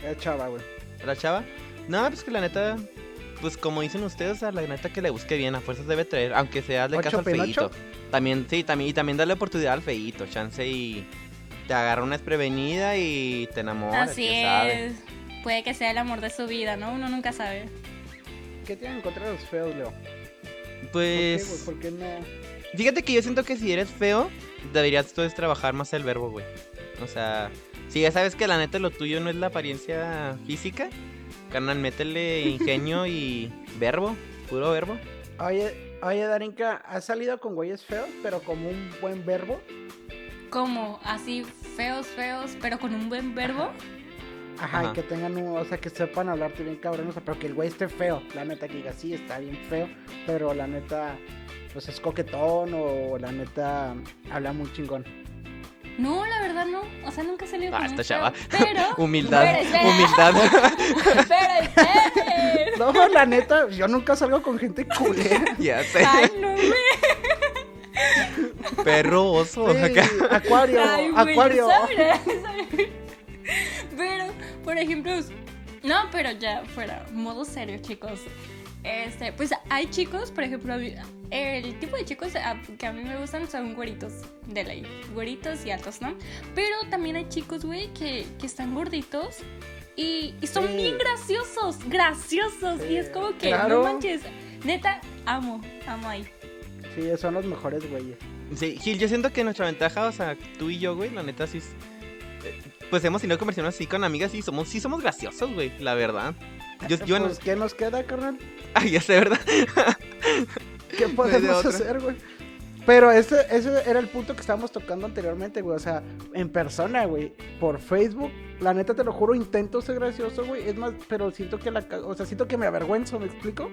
Eh, chava, güey. ¿La chava? No, pues que la neta. Pues como dicen ustedes, a la neta que le busque bien, a fuerzas debe traer, aunque sea de ¿Ocho caso al feíto. También, sí, también, y también darle oportunidad al feíto, chance y te agarra una desprevenida y te enamoras. Así quién sabe. es. Puede que sea el amor de su vida, ¿no? Uno nunca sabe. ¿Qué tienen en contra de los feos, Leo? ¿Por qué, Pues? ¿Por qué no? fíjate que yo siento que si eres feo, deberías entonces trabajar más el verbo, güey. O sea, si ya sabes que la neta lo tuyo no es la apariencia física, carnal, métele ingenio y verbo, puro verbo. Oye, oye, Darinka, ¿has salido con güeyes feos, pero como un buen verbo? Como así feos, feos, pero con un buen verbo. Ajá, Ajá. y que tengan un, o sea, que sepan hablarte bien cabrón, o sea, pero que el güey esté feo, la neta que diga, sí, está bien feo, pero la neta, pues es coquetón o la neta habla muy chingón. No, la verdad no. O sea, nunca he salido Ah, con esta chava. Pero. Humildad, espera. humildad. Espera, espera. No, la neta, yo nunca salgo con gente culera. ya sé. Ay, no, güey. Perro oso. Sí, acá. acuario, Ay, acuario. Pero, por ejemplo, no, pero ya fuera, modo serio, chicos. Este, pues hay chicos, por ejemplo, el tipo de chicos a- que a mí me gustan son güeritos de ley, güeritos y altos, ¿no? Pero también hay chicos, güey, que, que están gorditos y, y son Sí. bien graciosos, graciosos. Y es como que, claro. no manches, neta, amo, amo ahí. Sí, son los mejores güeyes. Sí, Gil, yo siento que nuestra ventaja, o sea, tú y yo, güey, la neta sí es... eh, Pues hemos tenido conversaciones así con amigas y somos, sí somos graciosos, güey, la verdad. Yo, yo no... Pues, ¿qué nos queda, carnal? Ay, ya sé, ¿verdad? ¿Qué podemos hacer, güey? Pero ese, ese era el punto que estábamos tocando anteriormente, güey. O sea, en persona, güey. Por Facebook. La neta, te lo juro, intento ser gracioso, güey. Es más, pero siento que la... O sea, siento que me avergüenzo, ¿me explico?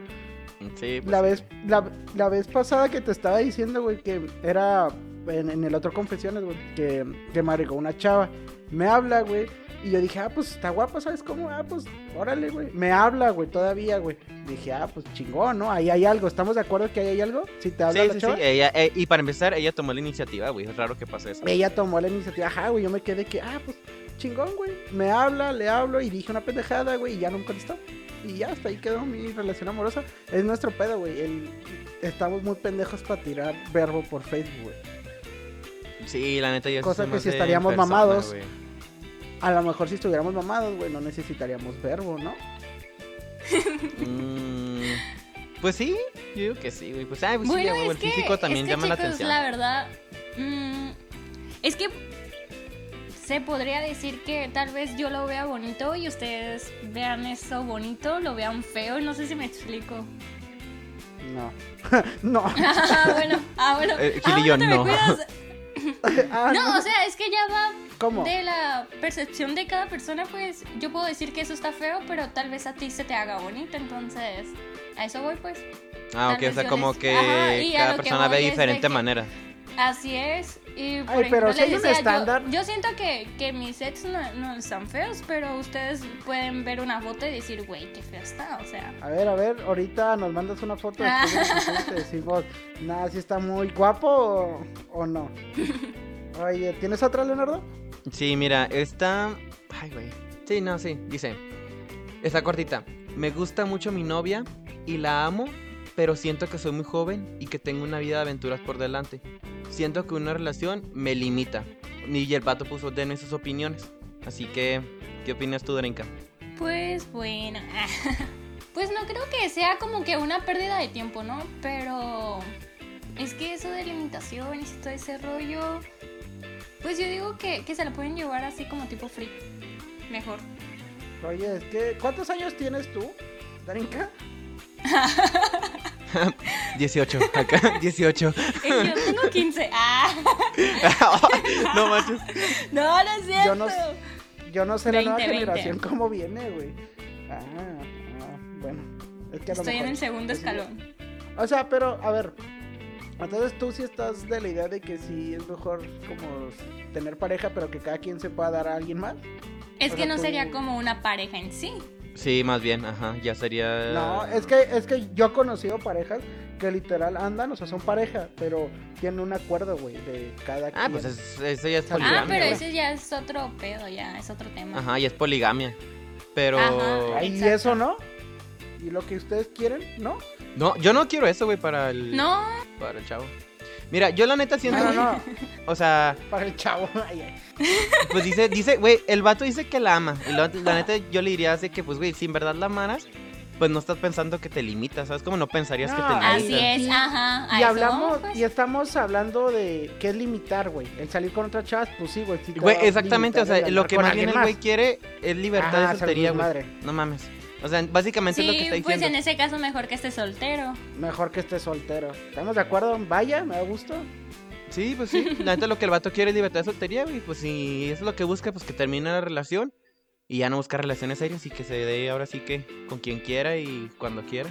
Sí, pues, La vez, la, la vez pasada que te estaba diciendo, güey, que era en, en el otro confesiones, güey, que, que me agregó una chava. Me habla, güey. Y yo dije, ah, pues está guapa, ¿sabes cómo? Ah, pues órale, güey. Me habla, güey, todavía, güey. Dije, ah, pues chingón, ¿no? Ahí hay algo. ¿Estamos de acuerdo que ahí hay algo? Si te habla sí, la sí, chava. sí, ella, eh, y para empezar, ella tomó la iniciativa, güey. Es raro que pase eso. Ella tomó la iniciativa, ajá, güey. Yo me quedé que, ah, pues chingón, güey. Me habla, le hablo y dije una pendejada, güey, y ya no me contestó. Y ya, hasta ahí quedó mi relación amorosa. Es nuestro pedo, güey. El- Estamos muy pendejos para tirar verbo por Facebook, güey. Sí, la neta, ya Cosa que si estaríamos persona, mamados. A lo mejor si estuviéramos mamados, güey, no necesitaríamos verbo, ¿no? Mm, pues sí, yo digo que sí, güey. Pues, ay, pues sí, Bueno, güey, es el que, físico también es que, llama la atención. la verdad, mm, es que se podría decir que tal vez yo lo vea bonito y ustedes vean eso bonito, lo vean feo, no sé si me explico. No. no. Ah, bueno, ah, bueno. Eh, Ah, Gil y yo, bueno, te me no. cuidas. Ah, No, o sea, es que ya va ¿Cómo? de la percepción de cada persona, pues yo puedo decir que eso está feo, pero tal vez a ti se te haga bonito, entonces a eso voy pues. Ah, tal ok, o sea, como les- que Ajá, cada persona ve de diferente que- manera. Así es. Y por Ay, pero ejemplo, si hay un decía, estándar. Yo, siento que, que mis sets no, no están feos, pero ustedes pueden ver una foto y decir, güey, qué feo está, o sea. A ver, a ver, ahorita nos mandas una foto Ah. que te decimos, nada, si está muy guapo o, o no. Oye, ¿tienes otra, Leonardo? Sí, mira, esta. Ay, güey. Sí, no, sí. Dice: Está cortita. Me gusta mucho mi novia y la amo, pero siento que soy muy joven y que tengo una vida de aventuras por delante. Siento que una relación me limita. Y el pato puso denme sus opiniones. Así que, ¿qué opinas tú, Drenka? Pues bueno. Pues no creo que sea como que una pérdida de tiempo, ¿no? Pero es que eso de limitaciones y todo ese rollo, pues yo digo que, que se lo pueden llevar así como tipo free. Mejor. Oye, es que, ¿cuántos años tienes tú, Darinka? 18, acá, 18. Y yo tengo 15. Ah, no manches. no, no es cierto. Yo no, yo no sé la 20, nueva 20. generación cómo viene, güey. Ah, ah, bueno. Es que a lo Estoy en el segundo es- escalón. O sea, pero, a ver. Entonces tú sí estás de la idea de que sí es mejor como tener pareja, pero que cada quien se pueda dar a alguien más. Es O que sea, no tú- sería como una pareja en sí. Sí, más bien, ajá, ya sería. No, es que, es que yo he conocido parejas que literal andan, o sea, son pareja, pero tienen un acuerdo, güey, de cada Ah, quien. pues es- eso ya es Ah, poligamia. Ah, pero güey. ese ya es otro pedo, ya es otro tema. Ajá, ya es poligamia. Pero. Ajá. ¿Y eso no? ¿Y lo que ustedes quieren? ¿No? No, yo no quiero eso, güey, para el. No, Para el chavo. Mira, yo la neta siento. No, no, no. O sea, Para el chavo. Ay, ay. pues dice, dice, güey, el vato dice que la ama. Y la, la neta yo le diría así que, pues, güey, si en verdad la amaras, pues no estás pensando que te limitas, ¿sabes? Como no pensarías que te limitas. así es, Y- ajá. Y hablamos, pues. y estamos hablando de qué es limitar, güey. El salir con otras chavas, pues sí, güey. Güey, exactamente, o sea, lo que más bien el güey quiere es libertad Ajá, de soltería, güey. madre. No mames. O sea, básicamente es lo que Sí, está pues diciendo. en ese caso mejor que esté soltero. Mejor que esté soltero. ¿Estamos de acuerdo? Vaya, me da gusto. Sí, pues sí. La neta lo que el vato quiere es libertad de soltería, güey. Pues si eso es lo que busca, pues que termine la relación. Y ya no buscar relaciones serias y que se dé ahora sí que con quien quiera y cuando quiera.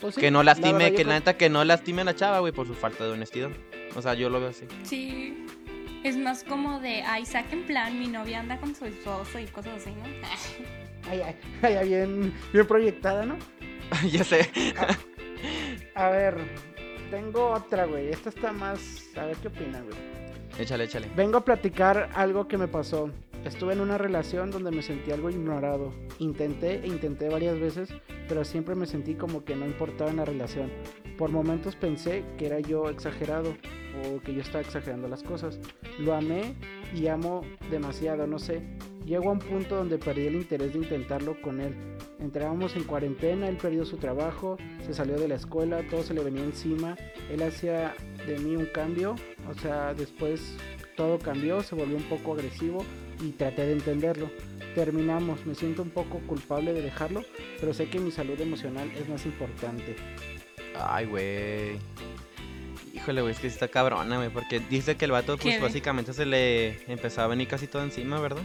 Pues sí, que no la lastime, verdad, que la neta que no lastime a la chava, güey, por su falta de honestidad. O sea, yo lo veo así. Sí. Es más como de, ay, saquen plan, mi novia anda con su esposo y cosas así, ¿no? Ay, ay, bien, bien proyectada, ¿no? ya sé. A ver, tengo otra, güey. Esta está más. A ver qué opinan, güey. Échale, échale. Vengo a platicar algo que me pasó. Estuve en una relación donde me sentí algo ignorado. Intenté e intenté varias veces, pero siempre me sentí como que no importaba en la relación. Por momentos pensé que era yo exagerado o que yo estaba exagerando las cosas. Lo amé y amo demasiado, no sé. Llego a un punto donde perdí el interés de intentarlo con él. Entrábamos en cuarentena, él perdió su trabajo, se salió de la escuela, todo se le venía encima. Él hacía de mí un cambio, o sea, después todo cambió, se volvió un poco agresivo y traté de entenderlo. Terminamos, me siento un poco culpable de dejarlo, pero sé que mi salud emocional es más importante. Ay, güey. Híjole, güey, es que sí está cabrona, güey, porque dice que el vato, ¿Qué, pues güey? básicamente se le empezaba a venir casi todo encima, ¿verdad?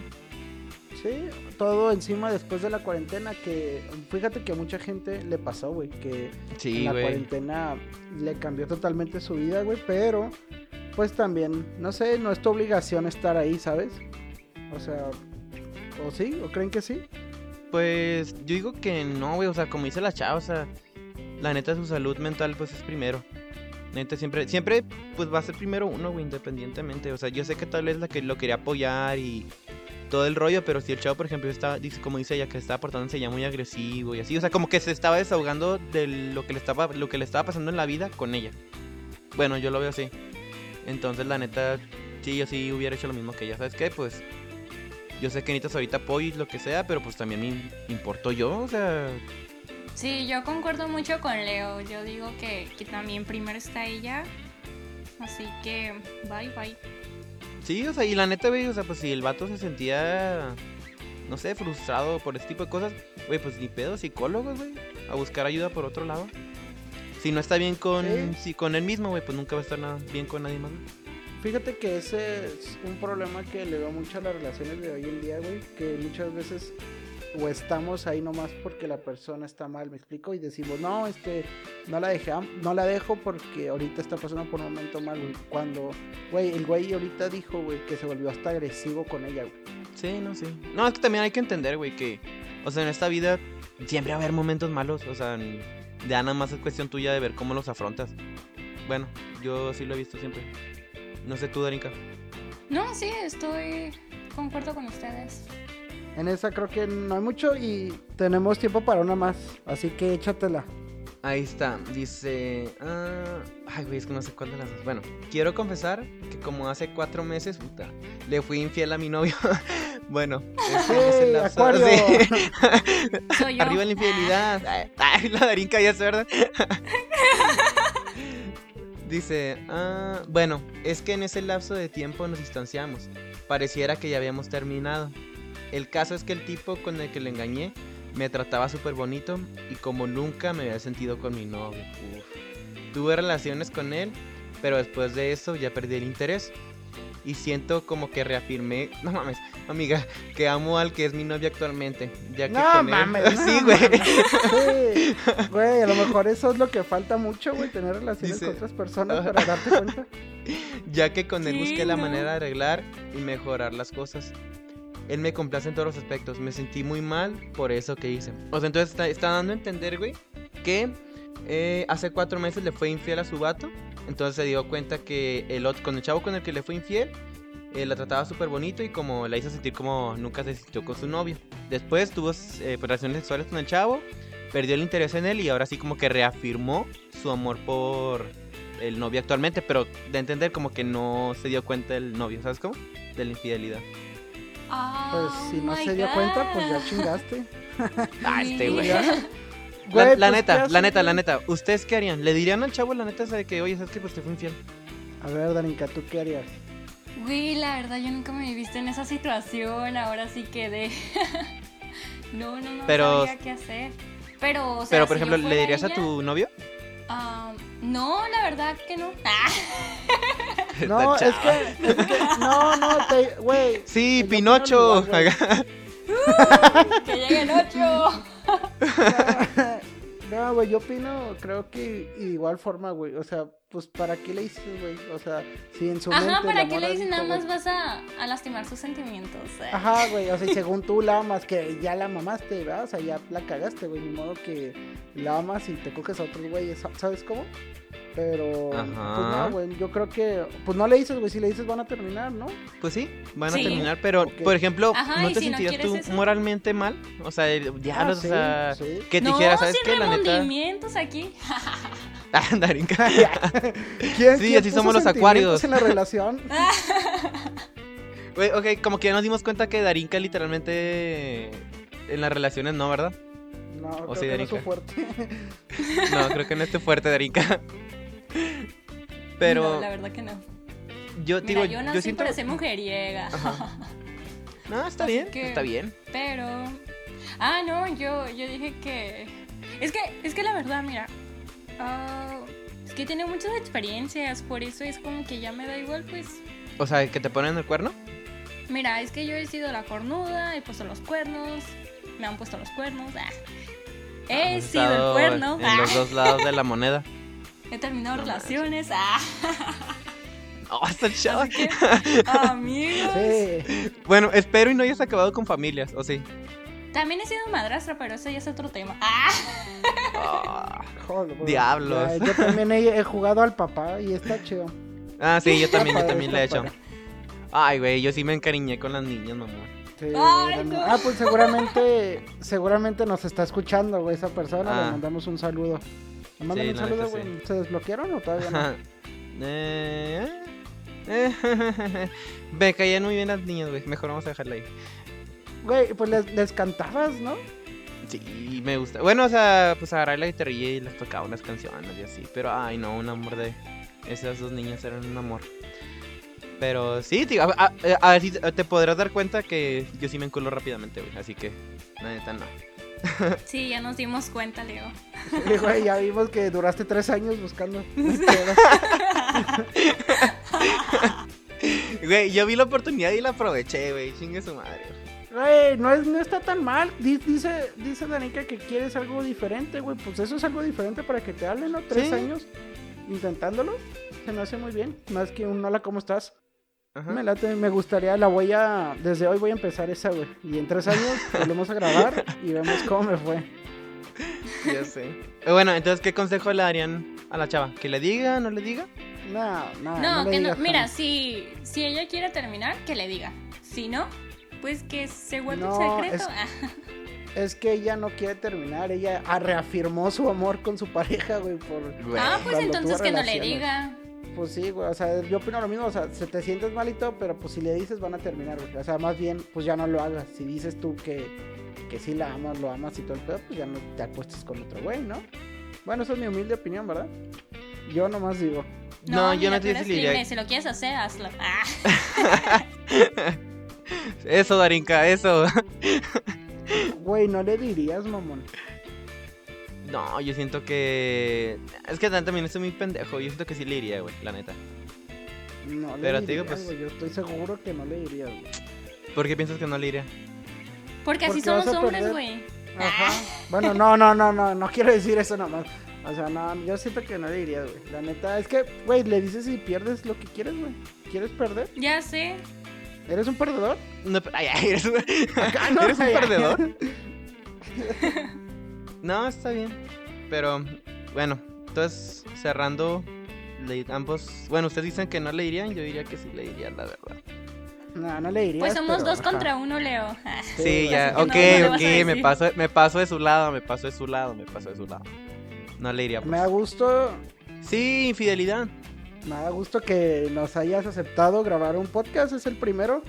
Sí, todo encima después de la cuarentena que fíjate que a mucha gente le pasó, güey, que en Sí, la güey. cuarentena le cambió totalmente su vida, güey, pero pues también, no sé, no es tu obligación estar ahí, ¿sabes? O sea, ¿o sí? ¿O creen que sí? Pues yo digo que no, güey, o sea, como dice la chava, o sea, la neta su salud mental pues es primero. Neta siempre, siempre pues va a ser primero uno, güey, independientemente. O sea, yo sé que tal vez la que lo quería apoyar y todo el rollo, pero si el chavo, por ejemplo, dice, como dice ella, que estaba portándose ya muy agresivo y así, o sea, como que se estaba desahogando de lo que le estaba, lo que le estaba pasando en la vida con ella. Bueno, yo lo veo así. Entonces, la neta, sí, yo sí hubiera hecho lo mismo que ella. ¿Sabes qué? Pues yo sé que necesitas ahorita apoyo y lo que sea, pero pues también me importo yo, o sea, Sí, yo concuerdo mucho con Leo. Yo digo que, que también primero está ella. Así que, bye, bye. Sí, o sea, y la neta, güey, o sea, pues si el vato se sentía, no sé, frustrado por este tipo de cosas, güey, pues ni pedo, psicólogos, güey, a buscar ayuda por otro lado. Si no está bien con, Sí. si con él mismo, güey, pues nunca va a estar nada bien con nadie más. güey. Fíjate que ese es un problema que le veo mucho a las relaciones de hoy en día, güey, que muchas veces o estamos ahí nomás porque la persona está mal, me explico, y decimos, no, este, no la dejé, no la dejo porque ahorita está pasando por un momento mal, güey. Cuando, güey, el güey ahorita dijo, güey, que se volvió hasta agresivo con ella, güey. Sí, no, sí. No, es que también hay que entender, güey, que, o sea, en esta vida siempre va a haber momentos malos, o sea, ya nada más es cuestión tuya de ver cómo los afrontas. Bueno, yo sí lo he visto siempre. No sé tú, Darinka. No, sí, estoy. Concuerdo con ustedes. En esa creo que no hay mucho y tenemos tiempo para una más, así que échatela. Ahí está, dice... ah, ay, güey, es que no sé cuál de las dos. Bueno, quiero confesar que como hace cuatro meses, puta, le fui infiel a mi novio. bueno, ese es el ¡Hey, sí. Soy yo. Arriba la infidelidad. Ay, ay, la Darinka ya es verdad. Dice, ah, bueno, es que en ese lapso de tiempo nos distanciamos. Pareciera que ya habíamos terminado. El caso es que el tipo con el que le engañé me trataba súper bonito y como nunca me había sentido con mi novio. Uf. Tuve relaciones con él, pero después de eso ya perdí el interés. Y siento como que reafirmé, no mames, amiga, que amo al que es mi novio actualmente. Ya que No con él- mames, no sí, güey. Sí, güey, a lo mejor eso es lo que falta mucho, güey, tener relaciones Dice- con otras personas para darte cuenta. ya que con él Sí, busqué la manera de arreglar y mejorar las cosas. Él me complace en todos los aspectos. Me sentí muy mal por eso que hice. O sea, entonces está, está dando a entender, güey, que eh, hace cuatro meses le fue infiel a su vato. Entonces se dio cuenta que el otro, con el chavo con el que le fue infiel, eh, la trataba súper bonito y como la hizo sentir como nunca se sintió con su novio. Después tuvo eh, relaciones sexuales con el chavo, perdió el interés en él y ahora sí como que reafirmó su amor por el novio actualmente, pero de entender como que no se dio cuenta el novio, ¿sabes cómo? De la infidelidad. Pues Oh si no my se dio cuenta, pues ya God. chingaste. Ah, este güey. La, pues, ¿qué neta, la neta, la neta. ¿Ustedes qué harían? ¿Le dirían al chavo la neta esa de que, oye, sabes que pues te fue infiel? A ver, Darinka, ¿tú qué harías? Güey, la verdad, yo nunca me he visto en esa situación. Ahora sí quedé. no, no, no Pero- sabía qué hacer. Pero, o sea, Pero, por si ejemplo, ¿le dirías a tu novio? Ah, no, la verdad que no. Ah, No, es que, es que, no, no, te, güey. Sí, Pinocho. que llegue el 8. No, güey, yo opino, creo que igual forma, güey. O sea, pues, ¿para qué le dices, güey? O sea, si en su mente. Ajá, ¿para la qué le dices nada más vas a, a lastimar sus sentimientos? eh? Ajá, güey, o sea, y según tú la amas, que ya la mamaste, ¿verdad? O sea, ya la cagaste, güey, ni modo que la amas y te coges a otros güeyes, ¿sabes cómo? Pero, pues Ajá. no, güey, yo creo que, pues no le dices, güey, si le dices van a terminar, ¿no? Pues sí, van a Sí. terminar, pero, Ok. por ejemplo, Ajá, ¿no te si no sentirías tú eso. moralmente mal? O sea, ya, Ah, o sí, sea, sí. que no, dijeras, ¿sabes qué? La neta. remordimientos aquí. Ah, Darinka. ¿Quién, Sí, quién así puso somos los acuarios. en la relación? Güey, ok, como que ya nos dimos cuenta que Darinka literalmente en las relaciones no, ¿verdad? No, O creo sí, que no es fuerte. No, creo que no esté fuerte, Darinka. Pero No, la verdad que no. yo Mira, digo, yo yo, nací siento. para ser mujeriega. Ajá. No, está Así bien, que- está bien. Pero. Ah, no, yo, yo dije que. Es que, es que la verdad, mira. Ah, Es que tiene muchas experiencias, por eso es como que ya me da igual, pues. O sea, que te ponen el cuerno. Mira, es que yo he sido la cornuda, he puesto los cuernos, me han puesto los cuernos. ah. He Has sido el cuerno. En ah. los dos lados de la moneda. He terminado No relaciones. Ah. Oh, chava. Así que, amigos. Sí. Bueno, espero y no hayas acabado con familias, ¿o sí? También he sido madrastra, pero eso ya es otro tema. Ah. Ah. Joder, güey. Diablos. Ya, yo también he, he jugado al papá y está chido. Ah, sí, yo también, yo también le he hecho. Ay, güey, yo sí me encariñé con las niñas, mamá. Sí, Ay, no. Ah, pues seguramente, seguramente nos está escuchando, güey, esa persona. Ah. Le mandamos un saludo. Le mandan Sí, un saludo, güey. ¿Se desbloquearon o todavía no? eh, eh. Me caían muy bien las niñas, güey. Mejor vamos a dejarla ahí. Güey, pues les, les cantabas, ¿no? Sí, me gusta. Bueno, o sea, pues agarré la guitarrilla y les tocaba unas canciones y así. Pero, ay, no, un amor de. Esas dos niñas eran un amor. Pero sí, tío, a, a- a ver si te podrás dar cuenta que yo sí me enculo rápidamente, güey. Así que, la neta, no. Sí, ya nos dimos cuenta, Leo. Sí, güey, ya vimos que duraste tres años buscando. Güey, yo vi la oportunidad y la aproveché, güey. Chingue su madre. Güey, no, es, no está tan mal. Di- Dice, dice Danica que quieres algo diferente, güey. Pues eso es algo diferente para que te hablen, ¿no? Tres Sí. años intentándolo. Se me hace muy bien. Más que un hola, ¿cómo estás? Ajá. Me late, me gustaría, la voy a. Desde hoy voy a empezar esa, güey. Y en tres años volvemos a grabar y vemos cómo me fue. Ya sé. Eh, Bueno, entonces, ¿qué consejo le darían a la chava? ¿Que le diga, no le diga? No, no, No, que no. Mira, si, si ella quiere terminar, que le diga. Si no, pues que se guarde No, el secreto. es- Ah, Es que ella no quiere terminar. Ella ah, reafirmó su amor con su pareja, güey. Por... Güey. Ah, pues cuando entonces tuvo que no le diga. Pues sí, güey, o sea, yo opino lo mismo, o sea, se te sientes mal y todo, pero pues si le dices van a terminar, güey. O sea, más bien, pues ya no lo hagas. Si dices tú que, que sí la amas, lo amas y todo el pedo, pues ya no te acuestes con otro güey, ¿no? Bueno, esa es mi humilde opinión, ¿verdad? Yo nomás digo. No, yo mira, no te diría- Si lo quieres hacer, hazlo. Ah. Eso, Darinka, eso. Güey, no le dirías, mamón. No, yo siento que. Es que también estoy muy pendejo. Yo siento que sí le iría, güey, la neta. No le Pero te dirías, digo, pues- güey, Yo estoy seguro que no le dirías, güey. ¿Por qué piensas que no le iría? Porque así Porque son vas los a hombres, güey. Ajá. Bueno, no, no, no, no, no quiero decir eso nomás. O sea, no, yo siento que no le dirías, güey. La neta, es que, güey, le dices si pierdes lo que quieres, güey. ¿Quieres perder? Ya sé. ¿Eres un perdedor? No, ay, ay, eres, un- Acá no, ¿Eres un ay, perdedor? No, está bien. Pero, bueno, entonces, cerrando, le- ambos. Bueno, ustedes dicen que no le dirían, yo diría que sí le dirían, la verdad. No, no le dirías. Pues somos pero, dos ajá. contra uno, Leo. Sí, Sí, ya, ok, no, ok, me paso, me paso de su lado, me paso de su lado, me paso de su lado. No le diría, Me da pues. gusto, Sí, infidelidad. Me da gusto que nos hayas aceptado grabar un podcast, es el primero.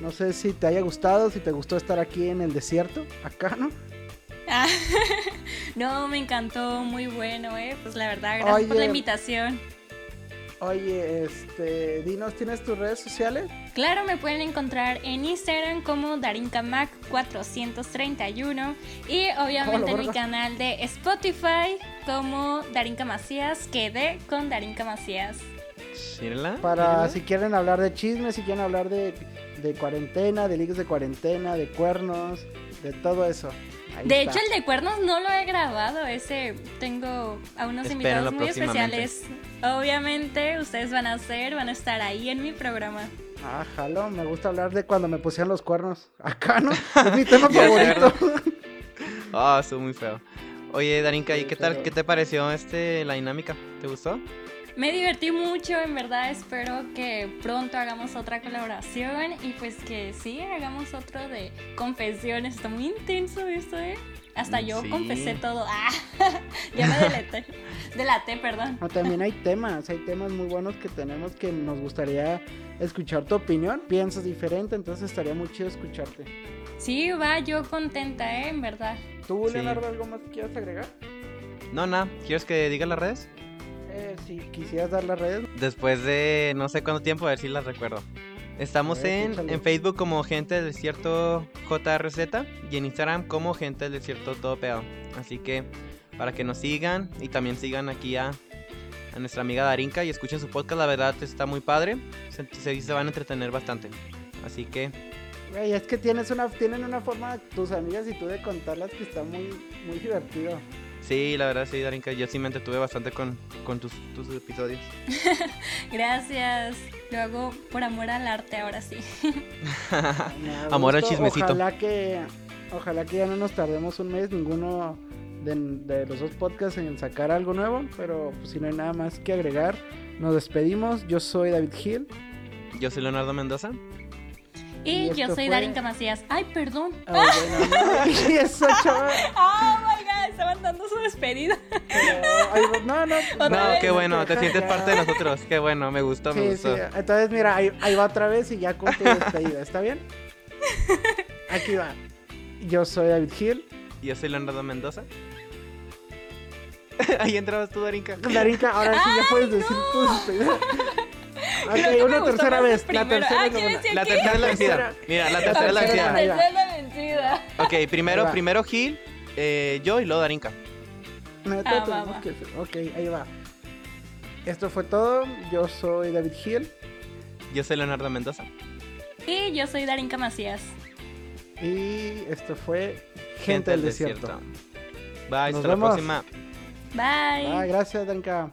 No sé si te haya gustado, si te gustó estar aquí en el desierto, acá, ¿no? No, me encantó, muy bueno, eh. Pues la verdad, gracias por la Oye. invitación. Oye, este, dinos, ¿tienes tus redes sociales? Claro, me pueden encontrar en Instagram como DarinkaMac431 y obviamente en mi canal de Spotify como Darinka Macías, quedé con Darinka Macías. Mírala. Para si quieren hablar de chismes, si quieren hablar de, de cuarentena, de ligas de cuarentena, de cuernos, de todo eso. Ahí De está. hecho, el de cuernos no lo he grabado, ese tengo a unos Espérenlo invitados muy especiales. Obviamente, ustedes van a ser, van a estar ahí en mi programa. Ah, jalo, me gusta hablar de cuando me pusieron los cuernos. Acá, ¿no? Es mi tema favorito. Ah, estuvo muy feo. Oye, Darinka, ¿y qué tal? ¿Qué te pareció este la dinámica? ¿Te gustó? Me divertí mucho, en verdad espero que pronto hagamos otra colaboración y pues que sí, hagamos otro de confesiones. Está muy intenso esto, ¿eh? Hasta yo Sí. confesé todo. Ah, ya me deleté. Delaté, perdón. No, también hay temas, hay temas muy buenos que tenemos que nos gustaría escuchar tu opinión. Piensas diferente, entonces estaría muy chido escucharte. Sí, va, yo contenta, ¿eh? En verdad. ¿Tú, Sí. Leonardo, algo más que quieras agregar? No, nada. ¿Quieres que diga las redes? Eh, si quisieras dar las redes. Después de no sé cuánto tiempo, a ver si las recuerdo. Estamos ver, en, en Facebook como Gente del Desierto JRZ y en Instagram como Gente del Desierto Todo Pegado. Así que para que nos sigan y también sigan aquí a, a nuestra amiga Darinka y escuchen su podcast, la verdad está muy padre. Se, se, se van a entretener bastante. Así que Güey, es que tienes una, tienen una forma, tus amigas y tú, de contarlas que está muy, muy divertido. Sí, la verdad sí, Darinka, yo sí me entretuve bastante con, con tus, tus episodios. Gracias. Lo hago por amor al arte ahora sí. amor al chismecito. Ojalá que, ojalá que ya no nos tardemos un mes ninguno de, de los dos podcasts en sacar algo nuevo, pero pues, si no hay nada más que agregar, nos despedimos. Yo soy David Hill. Yo soy Leonardo Mendoza. Y, yo soy fue... Darinka Macías. Ay, perdón. Oh, bueno, no. y eso, chaval. Oh my god, estaban dando su despedida. Pero, no, no. No, no qué bueno, te sientes parte de nosotros. Qué bueno, me gustó, sí, me gustó. Sí. Entonces, mira, ahí, ahí va otra vez y ya con tu despedida. ¿Está bien? Aquí va. Yo soy David Hill. Y yo soy Leonardo Mendoza. ahí entrabas tú, Darinka. Darinka, ahora sí ya puedes decir tu despedida. Ok, una tercera vez. La tercera, ah, es la, tercera es la vencida. Mira, la tercera es la vencida. La tercera es la vencida. Ok, primero, primero Gil, eh, yo y luego Darinka. No, ah, va, va. Que... Ok, ahí va. Esto fue todo. Yo soy David Gil. Yo soy Leonardo Mendoza. Y yo soy Darinka Macías. Y esto fue Gente, Gente del, del Desierto. desierto. Bye, Nos hasta vemos. la próxima. Bye. Bye, gracias, Darinka.